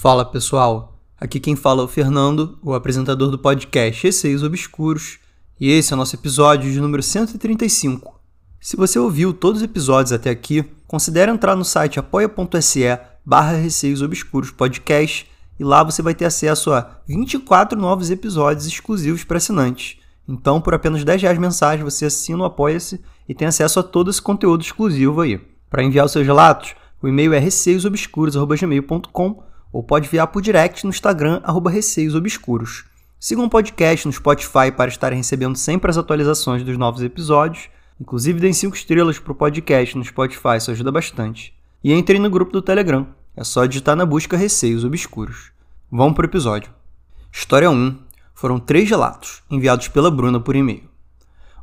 Fala pessoal, aqui quem fala é o Fernando, o apresentador do podcast Receios Obscuros, e esse é o nosso episódio de número 135. Se você ouviu todos os episódios até aqui, considere entrar no site apoia.se barra Receios Obscuros Podcast e lá você vai ter acesso a 24 novos episódios exclusivos para assinantes. Então, por apenas 10 reais mensais, você assina o Apoia-se e tem acesso a todo esse conteúdo exclusivo aí. Para enviar os seus relatos, o e-mail é receiosobscuros.gmail.com ou pode enviar por direct no Instagram, arroba receiosobscuros. Sigam o podcast no Spotify para estarem recebendo sempre as atualizações dos novos episódios. Inclusive, deem 5 estrelas para o podcast no Spotify, isso ajuda bastante. E entrem no grupo do Telegram. É só digitar na busca Receios Obscuros. Vamos para o episódio. História 1. Foram três relatos, enviados pela Bruna por e-mail.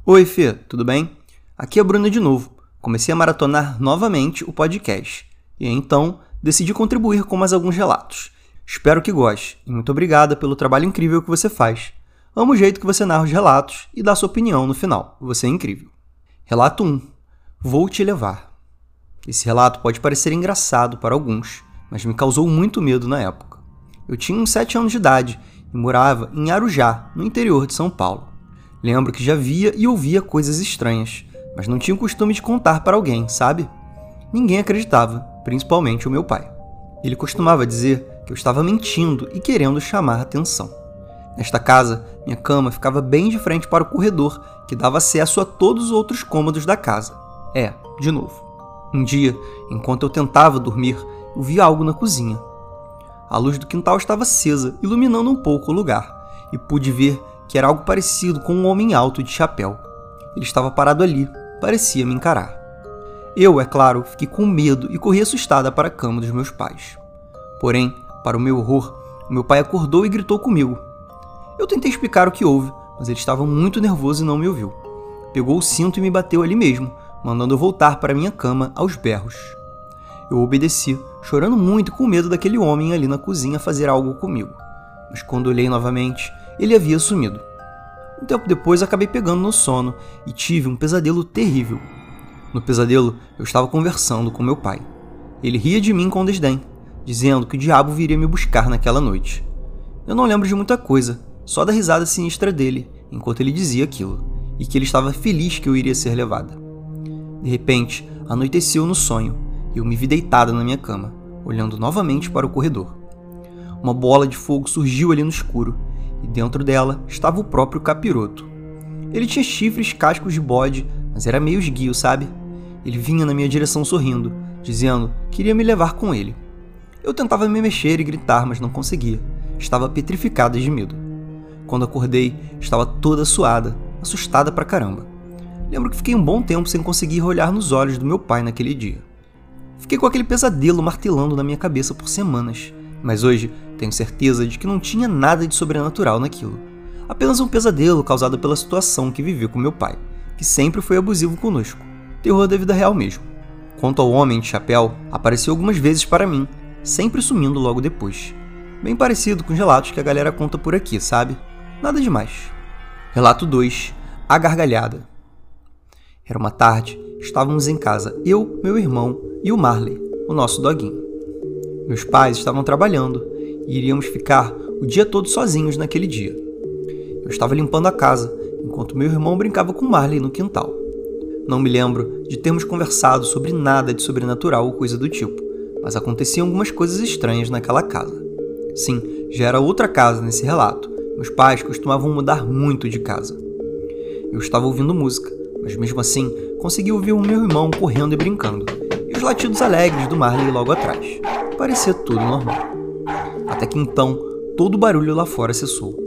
Oi, Fê, tudo bem? Aqui é a Bruna de novo. Comecei a maratonar novamente o podcast. E então decidi contribuir com mais alguns relatos. Espero que goste e muito obrigada pelo trabalho incrível que você faz. Amo o jeito que você narra os relatos e dá sua opinião no final. Você é incrível. Relato 1. Vou te levar. Esse relato pode parecer engraçado para alguns, mas me causou muito medo na época. Eu tinha uns 7 anos de idade e morava em Arujá, no interior de São Paulo. Lembro que já via e ouvia coisas estranhas, mas não tinha o costume de contar para alguém, sabe? Ninguém acreditava, principalmente o meu pai. Ele costumava dizer que eu estava mentindo e querendo chamar atenção. Nesta casa, minha cama ficava bem de frente para o corredor, que dava acesso a todos os outros cômodos da casa. É, de novo. Um dia, enquanto eu tentava dormir, eu vi algo na cozinha. A luz do quintal estava acesa, iluminando um pouco o lugar, e pude ver que era algo parecido com um homem alto de chapéu. Ele estava parado ali, parecia me encarar. Eu, é claro, fiquei com medo e corri assustada para a cama dos meus pais. Porém, para o meu horror, o meu pai acordou e gritou comigo. Eu tentei explicar o que houve, mas ele estava muito nervoso e não me ouviu. Pegou o cinto e me bateu ali mesmo, mandando eu voltar para minha cama aos berros. Eu obedeci, chorando muito com medo daquele homem ali na cozinha fazer algo comigo. Mas quando olhei novamente, ele havia sumido. Um tempo depois acabei pegando no sono e tive um pesadelo terrível. No pesadelo, eu estava conversando com meu pai. Ele ria de mim com desdém, dizendo que o diabo viria me buscar naquela noite. Eu não lembro de muita coisa, só da risada sinistra dele enquanto ele dizia aquilo, e que ele estava feliz que eu iria ser levada. De repente, anoiteceu no sonho e eu me vi deitada na minha cama, olhando novamente para o corredor. Uma bola de fogo surgiu ali no escuro e dentro dela estava o próprio capiroto. Ele tinha chifres cascos de bode, mas era meio esguio, sabe? Ele vinha na minha direção sorrindo, dizendo que iria me levar com ele. Eu tentava me mexer e gritar, mas não conseguia. Estava petrificada de medo. Quando acordei, estava toda suada, assustada pra caramba. Lembro que fiquei um bom tempo sem conseguir olhar nos olhos do meu pai naquele dia. Fiquei com aquele pesadelo martelando na minha cabeça por semanas, mas hoje tenho certeza de que não tinha nada de sobrenatural naquilo. Apenas um pesadelo causado pela situação que vivi com meu pai, que sempre foi abusivo conosco. Terror da vida real mesmo. Quanto ao homem de chapéu, apareceu algumas vezes para mim, sempre sumindo logo depois. Bem parecido com os relatos que a galera conta por aqui, sabe? Nada demais. Relato 2: A Gargalhada. Era uma tarde, estávamos em casa, eu, meu irmão e o Marley, o nosso doguinho. Meus pais estavam trabalhando e iríamos ficar o dia todo sozinhos naquele dia. Eu estava limpando a casa enquanto meu irmão brincava com Marley no quintal. Não me lembro de termos conversado sobre nada de sobrenatural ou coisa do tipo, mas aconteciam algumas coisas estranhas naquela casa. Sim, já era outra casa nesse relato. Meus pais costumavam mudar muito de casa. Eu estava ouvindo música, mas mesmo assim consegui ouvir o meu irmão correndo e brincando, e os latidos alegres do Marley logo atrás. Parecia tudo normal. Até que então, todo o barulho lá fora cessou.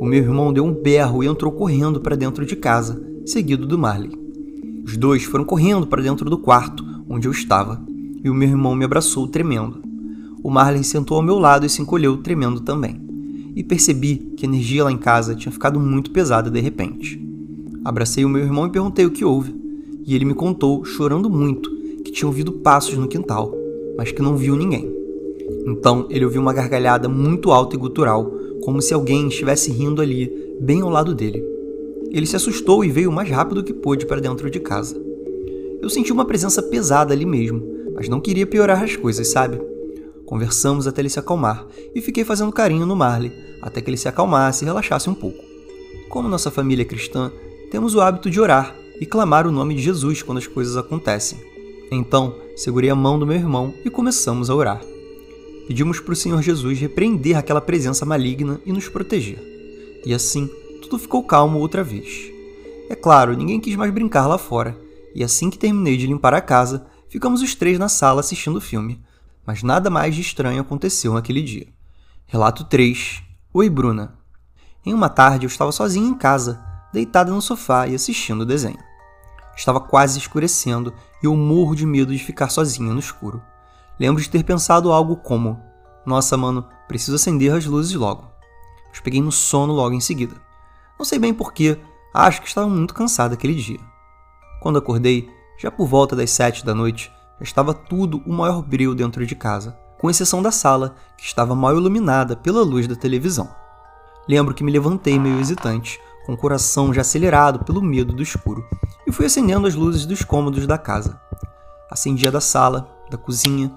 O meu irmão deu um berro e entrou correndo para dentro de casa, seguido do Marley. Os dois foram correndo para dentro do quarto onde eu estava, e o meu irmão me abraçou tremendo. O Marley sentou ao meu lado e se encolheu tremendo também. E percebi que a energia lá em casa tinha ficado muito pesada de repente. Abracei o meu irmão e perguntei o que houve, e ele me contou, chorando muito, que tinha ouvido passos no quintal, mas que não viu ninguém. Então ele ouviu uma gargalhada muito alta e gutural, como se alguém estivesse rindo ali, bem ao lado dele. Ele se assustou e veio o mais rápido que pôde para dentro de casa. Eu senti uma presença pesada ali mesmo, mas não queria piorar as coisas, sabe? Conversamos até ele se acalmar e fiquei fazendo carinho no Marley até que ele se acalmasse e relaxasse um pouco. Como nossa família é cristã, temos o hábito de orar e clamar o nome de Jesus quando as coisas acontecem. Então, segurei a mão do meu irmão e começamos a orar. Pedimos para o Senhor Jesus repreender aquela presença maligna e nos proteger. E assim, tudo ficou calmo outra vez. É claro, ninguém quis mais brincar lá fora, e assim que terminei de limpar a casa, ficamos os três na sala assistindo o filme. Mas nada mais de estranho aconteceu naquele dia. Relato 3 Oi, Bruna. Em uma tarde eu estava sozinha em casa, deitada no sofá e assistindo o desenho. Estava quase escurecendo e eu morro de medo de ficar sozinha no escuro. Lembro de ter pensado algo como: Nossa, mano, preciso acender as luzes logo. Mas peguei no sono logo em seguida. Não sei bem porquê, acho que estava muito cansada aquele dia. Quando acordei, já por volta das sete da noite, já estava tudo o maior brilho dentro de casa com exceção da sala, que estava mal iluminada pela luz da televisão. Lembro que me levantei meio hesitante, com o coração já acelerado pelo medo do escuro, e fui acendendo as luzes dos cômodos da casa. Acendi a da sala, da cozinha,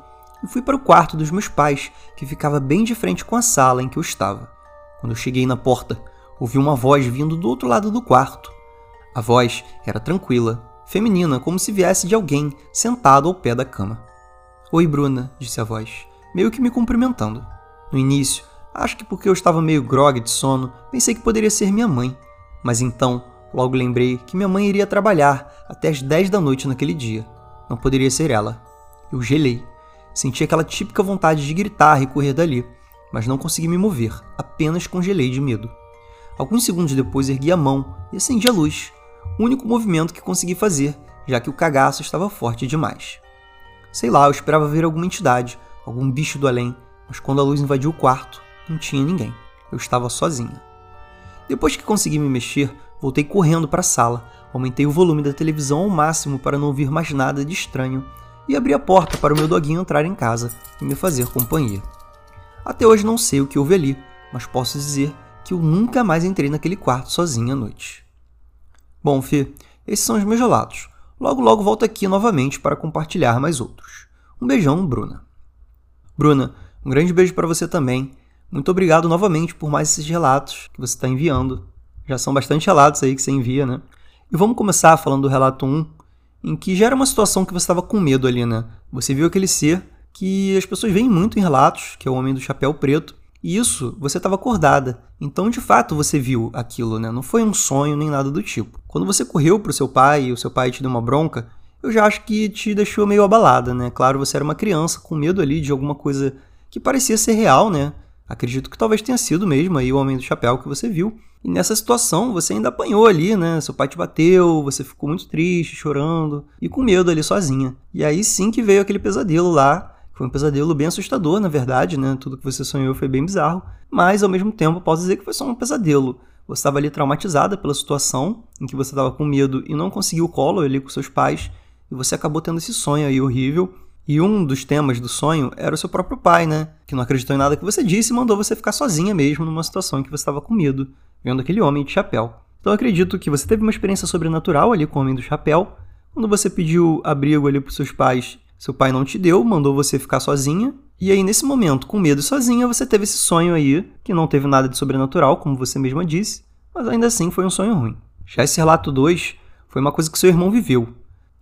e fui para o quarto dos meus pais, que ficava bem de frente com a sala em que eu estava. Quando eu cheguei na porta, ouvi uma voz vindo do outro lado do quarto. A voz era tranquila, feminina, como se viesse de alguém sentado ao pé da cama. Oi, Bruna, disse a voz meio que me cumprimentando. No início, acho que porque eu estava meio grogue de sono, pensei que poderia ser minha mãe. Mas então, logo lembrei que minha mãe iria trabalhar até as 10 da noite naquele dia. Não poderia ser ela. Eu gelei. Senti aquela típica vontade de gritar e correr dali, mas não consegui me mover, apenas congelei de medo. Alguns segundos depois ergui a mão e acendi a luz, o único movimento que consegui fazer, já que o cagaço estava forte demais. Sei lá, eu esperava ver alguma entidade, algum bicho do além, mas quando a luz invadiu o quarto, não tinha ninguém. Eu estava sozinha. Depois que consegui me mexer, voltei correndo para a sala, aumentei o volume da televisão ao máximo para não ouvir mais nada de estranho e abri a porta para o meu doguinho entrar em casa e me fazer companhia. Até hoje não sei o que houve ali, mas posso dizer que eu nunca mais entrei naquele quarto sozinha à noite. Bom, Fê, esses são os meus relatos. Logo logo volto aqui novamente para compartilhar mais outros. Um beijão, Bruna. Bruna, um grande beijo para você também. Muito obrigado novamente por mais esses relatos que você está enviando. Já são bastante relatos aí que você envia, né? E vamos começar falando do relato 1, em que já era uma situação que você estava com medo ali, né? Você viu aquele ser que as pessoas veem muito em relatos, que é o Homem do Chapéu Preto, e isso você estava acordada. Então, de fato, você viu aquilo, né? Não foi um sonho nem nada do tipo. Quando você correu para o seu pai e o seu pai te deu uma bronca, eu já acho que te deixou meio abalada, né? Claro, você era uma criança com medo ali de alguma coisa que parecia ser real, né? Acredito que talvez tenha sido mesmo aí o Homem do Chapéu que você viu. E nessa situação você ainda apanhou ali, né? Seu pai te bateu, você ficou muito triste, chorando e com medo ali sozinha. E aí sim que veio aquele pesadelo lá. Foi um pesadelo bem assustador, na verdade, né? Tudo que você sonhou foi bem bizarro. Mas ao mesmo tempo posso dizer que foi só um pesadelo. Você estava ali traumatizada pela situação em que você estava com medo e não conseguiu o colo ali com seus pais e você acabou tendo esse sonho aí horrível. E um dos temas do sonho era o seu próprio pai, né? Que não acreditou em nada que você disse e mandou você ficar sozinha mesmo numa situação em que você estava com medo, vendo aquele homem de chapéu. Então eu acredito que você teve uma experiência sobrenatural ali com o homem do chapéu. Quando você pediu abrigo ali para seus pais, seu pai não te deu, mandou você ficar sozinha. E aí, nesse momento, com medo e sozinha, você teve esse sonho aí, que não teve nada de sobrenatural, como você mesma disse, mas ainda assim foi um sonho ruim. Já esse relato 2 foi uma coisa que seu irmão viveu.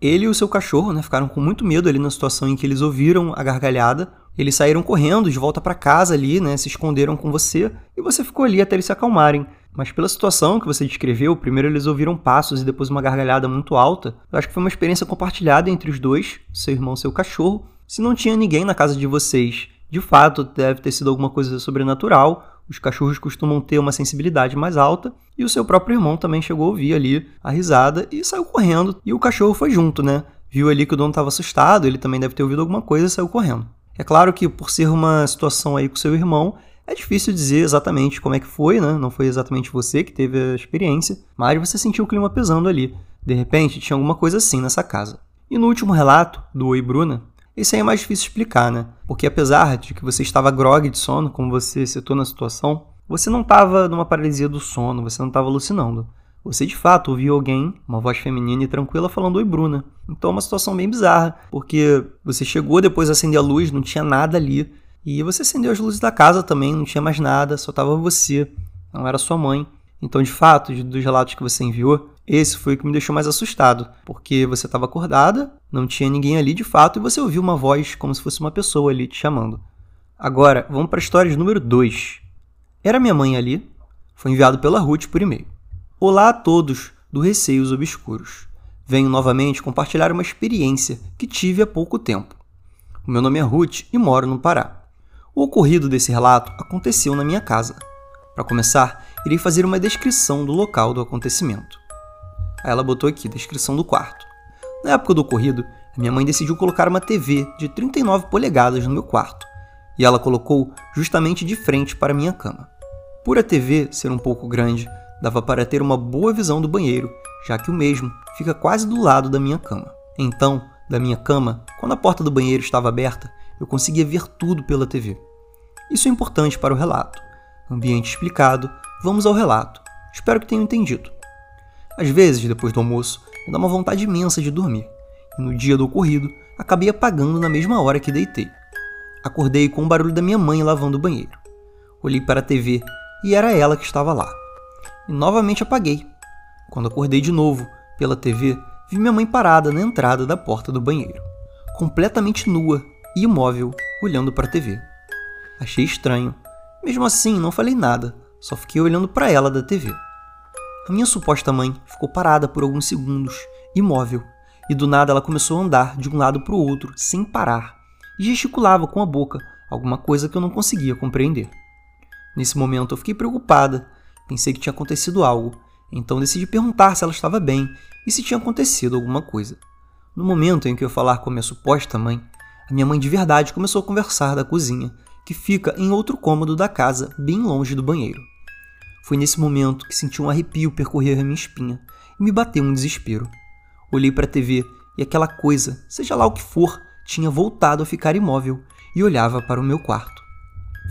Ele e o seu cachorro né, ficaram com muito medo ali na situação em que eles ouviram a gargalhada. Eles saíram correndo de volta para casa ali, né, se esconderam com você e você ficou ali até eles se acalmarem. Mas pela situação que você descreveu, primeiro eles ouviram passos e depois uma gargalhada muito alta. Eu acho que foi uma experiência compartilhada entre os dois, seu irmão e seu cachorro. Se não tinha ninguém na casa de vocês, de fato deve ter sido alguma coisa sobrenatural os cachorros costumam ter uma sensibilidade mais alta, e o seu próprio irmão também chegou a ouvir ali a risada e saiu correndo. E o cachorro foi junto, né? Viu ali que o dono estava assustado, ele também deve ter ouvido alguma coisa e saiu correndo. É claro que por ser uma situação aí com seu irmão, é difícil dizer exatamente como é que foi, né? Não foi exatamente você que teve a experiência, mas você sentiu o clima pesando ali. De repente, tinha alguma coisa assim nessa casa. E no último relato, do Oi Bruna, isso aí é mais difícil explicar, né? Porque apesar de que você estava grogue de sono, como você citou na situação, você não estava numa paralisia do sono, você não estava alucinando. Você de fato ouviu alguém, uma voz feminina e tranquila, falando Oi Bruna. Então é uma situação bem bizarra, porque você chegou depois de acender a luz, não tinha nada ali, E você acendeu as luzes da casa também, não tinha mais nada, só tava você, não era sua mãe. Então, de fato, dos relatos que você enviou, esse foi o que me deixou mais assustado, porque você estava acordada, não tinha ninguém ali de fato e você ouviu uma voz como se fosse uma pessoa ali te chamando. Agora, vamos para a história número 2. Era minha mãe ali, foi enviado pela Ruth por e-mail. Olá a todos do Receios Obscuros. Venho novamente compartilhar uma experiência que tive há pouco tempo. O meu nome é Ruth e moro no Pará. O ocorrido desse relato aconteceu na minha casa. Para começar, irei fazer uma descrição do local do acontecimento. Aí ela botou aqui, descrição do quarto. Na época do ocorrido, a minha mãe decidiu colocar uma TV de 39 polegadas no meu quarto, e ela colocou justamente de frente para a minha cama. Por a TV ser um pouco grande, dava para ter uma boa visão do banheiro, já que o mesmo fica quase do lado da minha cama. Então, da minha cama, quando a porta do banheiro estava aberta, eu conseguia ver tudo pela TV. Isso é importante para o relato. Ambiente explicado, vamos ao relato. Espero que tenham entendido. Às vezes, depois do almoço, me dá uma vontade imensa de dormir, e no dia do ocorrido, acabei apagando na mesma hora que deitei. Acordei com o barulho da minha mãe lavando o banheiro. Olhei para a TV e era ela que estava lá. E novamente apaguei. Quando acordei de novo, pela TV, vi minha mãe parada na entrada da porta do banheiro, completamente nua e imóvel, olhando para a TV. Achei estranho. Mesmo assim, não falei nada, só fiquei olhando para ela da TV. A minha suposta mãe ficou parada por alguns segundos, imóvel, e do nada ela começou a andar de um lado para o outro, sem parar, e gesticulava com a boca, alguma coisa que eu não conseguia compreender. Nesse momento eu fiquei preocupada, pensei que tinha acontecido algo, então decidi perguntar se ela estava bem e se tinha acontecido alguma coisa. No momento em que eu falar com a minha suposta mãe, a minha mãe de verdade começou a conversar da cozinha, que fica em outro cômodo da casa, bem longe do banheiro. Foi nesse momento que senti um arrepio percorrer a minha espinha e me bateu um desespero. Olhei para a TV e aquela coisa, seja lá o que for, tinha voltado a ficar imóvel e olhava para o meu quarto.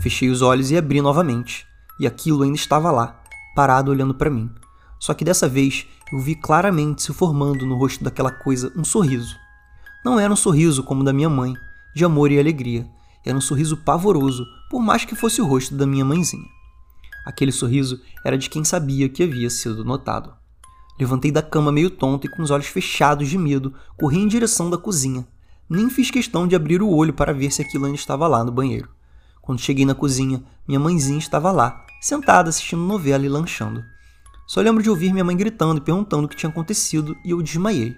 Fechei os olhos e abri novamente, e aquilo ainda estava lá, parado olhando para mim. Só que dessa vez eu vi claramente se formando no rosto daquela coisa um sorriso. Não era um sorriso como o da minha mãe, de amor e alegria. Era um sorriso pavoroso, por mais que fosse o rosto da minha mãezinha. Aquele sorriso era de quem sabia que havia sido notado. Levantei da cama meio tonto e com os olhos fechados de medo, corri em direção da cozinha. Nem fiz questão de abrir o olho para ver se aquilo ainda estava lá no banheiro. Quando cheguei na cozinha, minha mãezinha estava lá, sentada assistindo novela e lanchando. Só lembro de ouvir minha mãe gritando e perguntando o que tinha acontecido e eu desmaiei.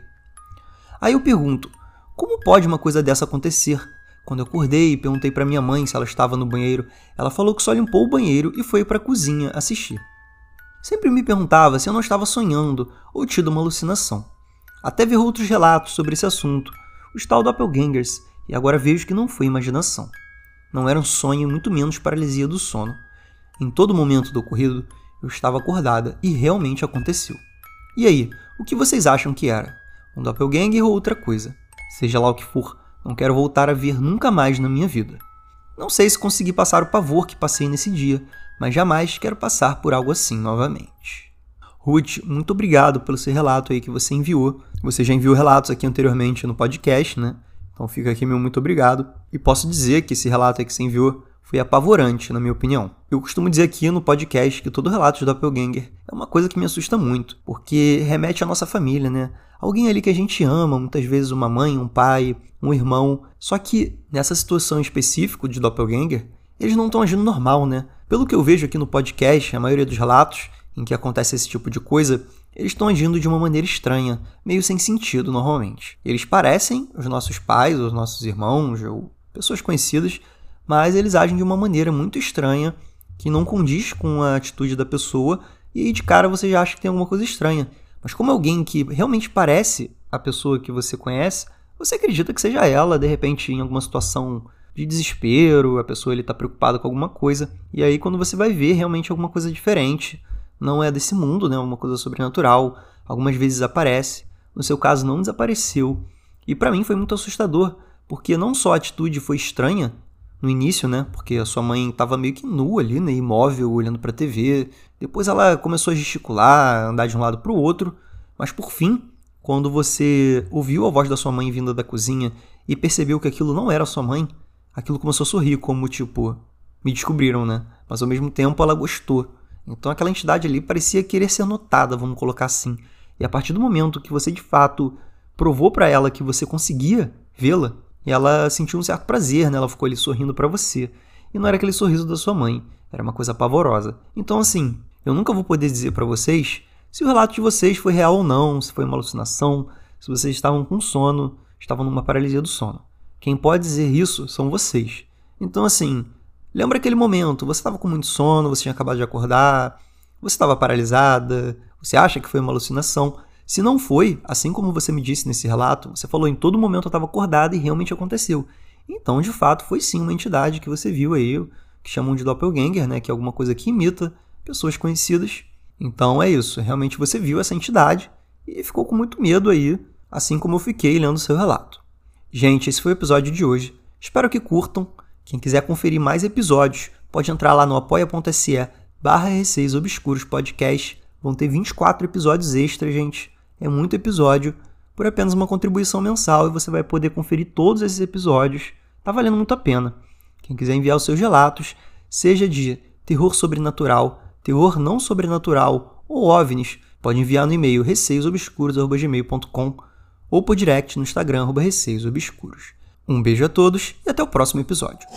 Aí eu pergunto: como pode uma coisa dessa acontecer? Quando eu acordei e perguntei para minha mãe se ela estava no banheiro, ela falou que só limpou o banheiro e foi para a cozinha assistir. Sempre me perguntava se eu não estava sonhando ou tido uma alucinação. Até ver outros relatos sobre esse assunto, os tal doppelgangers, e agora vejo que não foi imaginação. Não era um sonho, muito menos paralisia do sono. Em todo momento do ocorrido, eu estava acordada e realmente aconteceu. E aí, o que vocês acham que era? Um doppelganger ou outra coisa? Seja lá o que for, não quero voltar a ver nunca mais na minha vida. Não sei se consegui passar o pavor que passei nesse dia, mas jamais quero passar por algo assim novamente. Ruth, muito obrigado pelo seu relato aí que você enviou. Você já enviou relatos aqui anteriormente no podcast, né? Então fica aqui meu muito obrigado. E posso dizer que esse relato aí que você enviou foi apavorante, na minha opinião. Eu costumo dizer aqui no podcast que todo relato de Doppelganger é uma coisa que me assusta muito, porque remete à nossa família, né? Alguém ali que a gente ama, muitas vezes uma mãe, um pai, um irmão. Só que nessa situação específica de Doppelganger, eles não estão agindo normal, né? Pelo que eu vejo aqui no podcast, a maioria dos relatos em que acontece esse tipo de coisa, eles estão agindo de uma maneira estranha, meio sem sentido normalmente. Eles parecem os nossos pais, os nossos irmãos ou pessoas conhecidas, mas eles agem de uma maneira muito estranha que não condiz com a atitude da pessoa e de cara você já acha que tem alguma coisa estranha. Mas como alguém que realmente parece a pessoa que você conhece, você acredita que seja ela, de repente, em alguma situação de desespero, a pessoa está preocupada com alguma coisa, e aí quando você vai ver realmente alguma coisa diferente, não é desse mundo, né, uma coisa sobrenatural, algumas vezes aparece, no seu caso não desapareceu. E para mim foi muito assustador, porque não só a atitude foi estranha no início, né, porque a sua mãe estava meio que nua ali, né, imóvel, olhando para a TV, depois ela começou a gesticular, andar de um lado para o outro, mas por fim quando você ouviu a voz da sua mãe vinda da cozinha e percebeu que aquilo não era sua mãe, aquilo começou a sorrir, como tipo, me descobriram, né? Mas ao mesmo tempo ela gostou. Então aquela entidade ali parecia querer ser notada, vamos colocar assim. E a partir do momento que você de fato provou para ela que você conseguia vê-la, ela sentiu um certo prazer, né? Ela ficou ali sorrindo para você. E não era aquele sorriso da sua mãe, era uma coisa pavorosa. Então assim, eu nunca vou poder dizer para vocês se o relato de vocês foi real ou não, se foi uma alucinação, se vocês estavam com sono, estavam numa paralisia do sono. Quem pode dizer isso são vocês. Então assim, Lembra aquele momento, você estava com muito sono, você tinha acabado de acordar, você estava paralisada, você acha que foi uma alucinação. Se não foi, assim como você me disse nesse relato, você falou em todo momento eu estava acordada e realmente aconteceu. Então, de fato, foi sim uma entidade que você viu aí, que chamam de doppelganger, né, que é alguma coisa que imita pessoas conhecidas. Então é isso, realmente você viu essa entidade e ficou com muito medo aí, assim como eu fiquei lendo seu relato. Gente, esse foi o episódio de hoje. Espero que curtam. Quem quiser conferir mais episódios, pode entrar lá no apoia.se barra Obscuros Podcast. Vão ter 24 episódios extras, gente. É muito episódio por apenas uma contribuição mensal e você vai poder conferir todos esses episódios. Tá valendo muito a pena. Quem quiser enviar os seus relatos, seja de terror sobrenatural, terror não sobrenatural ou OVNIs, pode enviar no e-mail receiosobscuros.gmail.com ou por direct no Instagram, receiosobscuros. Um beijo a todos e até o próximo episódio.